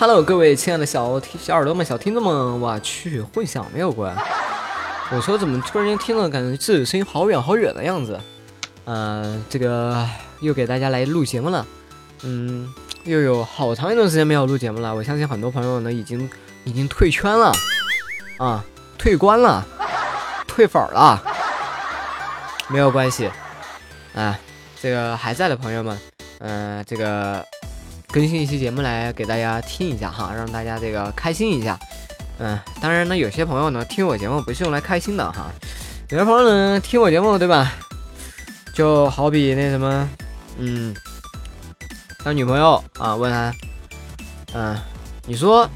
Hello，各位亲爱的小小耳朵们、小听众们，我去，混响没有关。我说怎么突然间听了，感觉自己声音好远好远的样子。嗯，这个又给大家来录节目了。嗯，又有好长一段时间没有录节目了。我相信很多朋友呢已经已经退圈了，啊，退关了，退粉了。没有关系，啊，这个还在的朋友们，嗯，这个。更新一期节目来给大家听一下哈，让大家这个开心一下。嗯，当然呢，有些朋友呢听我节目不是用来开心的哈，有些朋友呢听我节目对吧？就好比那什么，嗯，他女朋友啊问他，嗯，你说，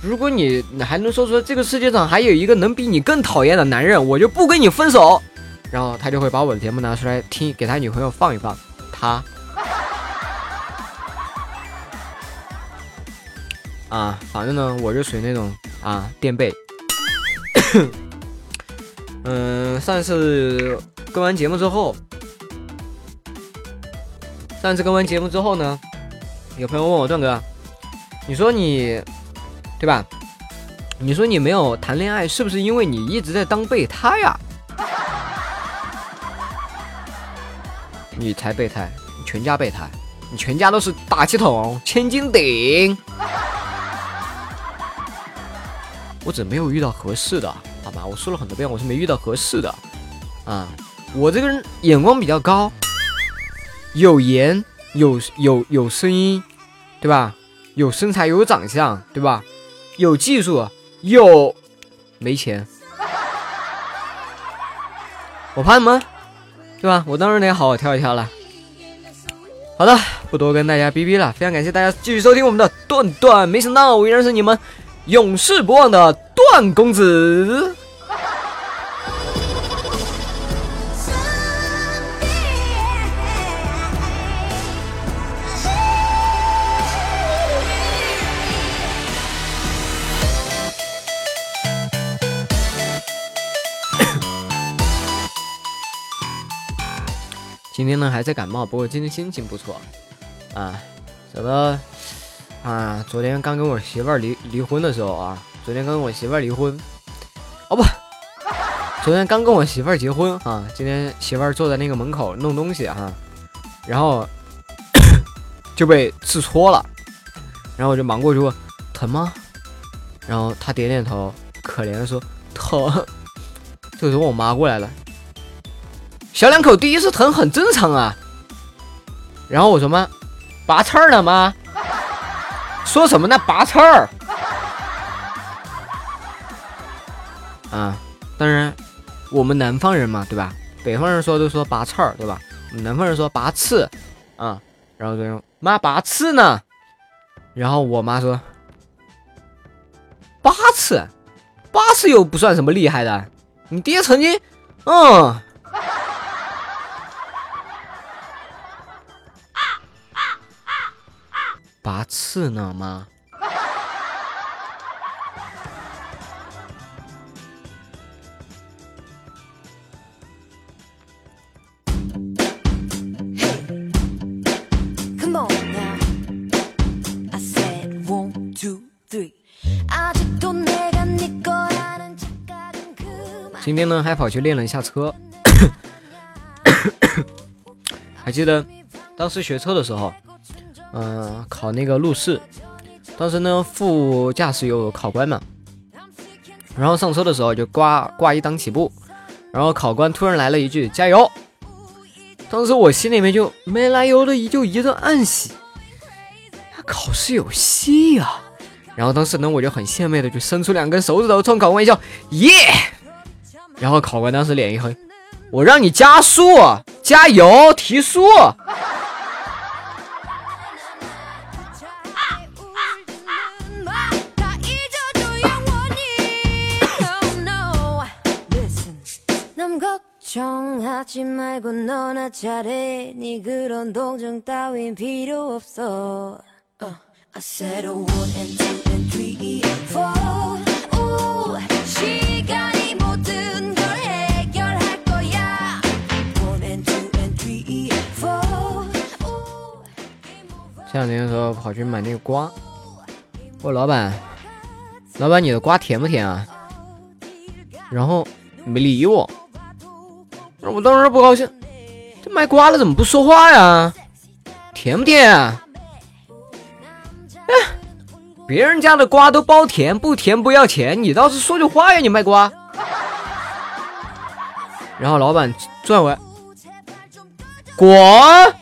如果你你还能说出这个世界上还有一个能比你更讨厌的男人，我就不跟你分手。然后他就会把我的节目拿出来听，给他女朋友放一放，他。啊，反正呢，我就属于那种啊垫背。嗯，上次跟完节目之后，上次跟完节目之后呢，有朋友问我段哥，你说你对吧？你说你没有谈恋爱，是不是因为你一直在当备胎呀？你才备胎，你全家备胎，你全家都是大气筒、千斤顶。我只没有遇到合适的，好吧？我说了很多遍，我是没遇到合适的，啊，我这个人眼光比较高，有颜有有有声音，对吧？有身材有长相，对吧？有技术有没钱，我怕什么？对吧？我当然得好好挑一挑了。好的，不多跟大家逼逼了，非常感谢大家继续收听我们的段段，没想到我依然是你们。永世不忘的段公子。今天呢还在感冒，不过今天心情不错啊，怎么？啊，昨天刚跟我媳妇儿离离婚的时候啊，昨天跟我媳妇儿离婚，哦不，昨天刚跟我媳妇儿结婚啊，今天媳妇儿坐在那个门口弄东西哈，然后 就被刺戳了，然后我就忙过去问疼吗？然后她点点头，可怜的说疼。这时候我妈过来了，小两口第一次疼很正常啊。然后我说妈，拔刺了吗？说什么呢？拔刺儿啊！当然，我们南方人嘛，对吧？北方人说都说拔刺儿，对吧？南方人说拔刺啊。然后就用妈拔刺呢。然后我妈说八次，八次又不算什么厉害的。你爹曾经，嗯。拔刺呢吗？今天呢，还跑去练了一下车。还记得当时学车的时候。嗯，考那个路试，当时呢副驾驶有考官嘛，然后上车的时候就挂挂一档起步，然后考官突然来了一句加油，当时我心里面就没来由的就一阵暗喜，考试有戏呀，然后当时呢我就很献媚的就伸出两根手指头冲考官一笑。耶，然后考官当时脸一黑，我让你加速加油提速。前两天的时候跑去买那个瓜。我老板，老板你的瓜甜不甜啊？然后没理我，我当时不高兴，这卖瓜的怎么不说话呀？甜不甜？啊？哎，别人家的瓜都包甜，不甜不要钱，你倒是说句话呀！你卖瓜。然后老板转过来，果，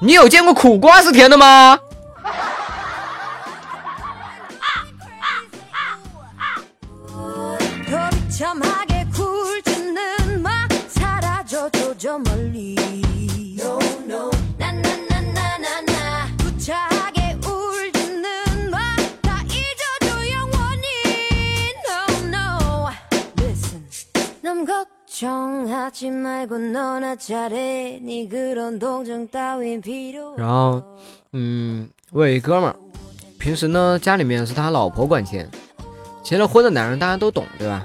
你有见过苦瓜是甜的吗？然后，嗯，我有一哥们儿，平时呢家里面是他老婆管钱，结了婚的男人大家都懂，对吧？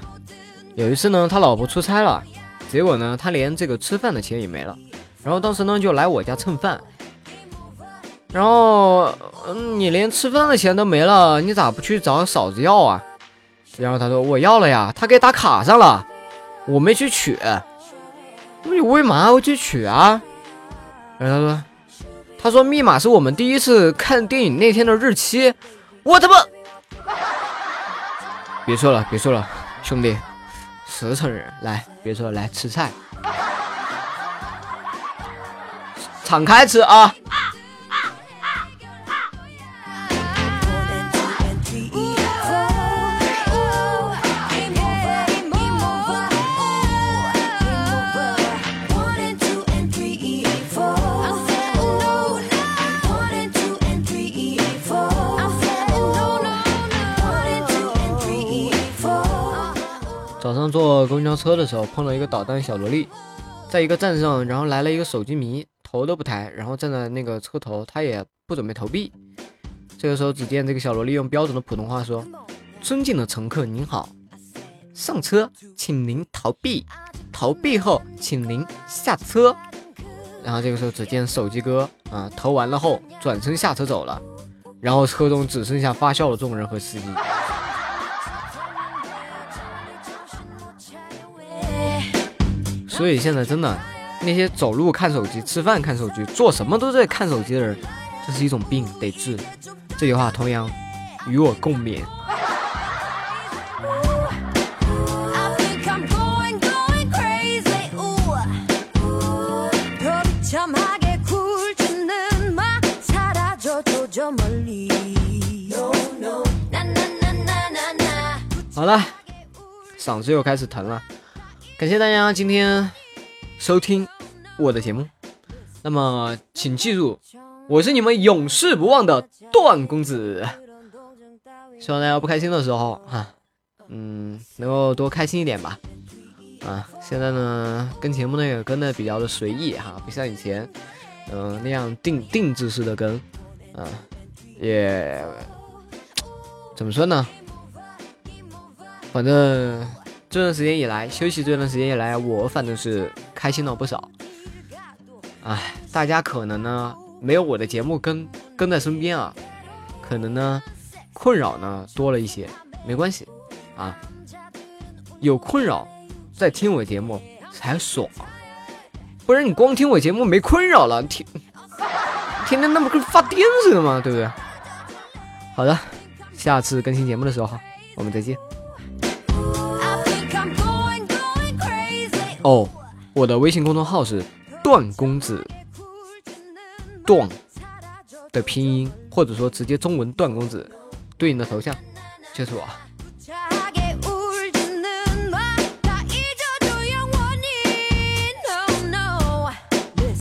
有一次呢，他老婆出差了，结果呢他连这个吃饭的钱也没了，然后当时呢就来我家蹭饭，然后，嗯，你连吃饭的钱都没了，你咋不去找嫂子要啊？然后他说我要了呀，他给打卡上了。我没去取，你为嘛要去取啊？然后他说，他说密码是我们第一次看电影那天的日期。我他妈！别说了，别说了，兄弟，实诚人，来，别说了，来吃菜，敞开吃啊！上坐公交车的时候碰到一个捣蛋小萝莉，在一个站上，然后来了一个手机迷，头都不抬，然后站在那个车头，他也不准备投币。这个时候，只见这个小萝莉用标准的普通话说：“尊敬的乘客您好，上车请您投币，投币后请您下车。”然后这个时候，只见手机哥啊投完了后转身下车走了，然后车中只剩下发笑的众人和司机。所以现在真的，那些走路看手机、吃饭看手机、做什么都在看手机的人，这是一种病，得治。这句话同样与我共勉。好了，嗓子又开始疼了。感谢大家今天收听我的节目。那么，请记住，我是你们永世不忘的段公子。希望大家不开心的时候，哈，嗯，能够多开心一点吧。啊，现在呢，跟节目呢也跟的比较的随意哈，不像以前，嗯，那样定定制式的跟，啊，也怎么说呢？反正。这段时间以来，休息这段时间以来，我反正是开心了不少。哎，大家可能呢没有我的节目跟跟在身边啊，可能呢困扰呢多了一些，没关系啊，有困扰再听我节目才爽，不然你光听我节目没困扰了，天天天那么跟发癫似的嘛，对不对？好的，下次更新节目的时候，我们再见。哦，我的微信公众号是段公子，段的拼音或者说直接中文段公子，对应的头像就是我。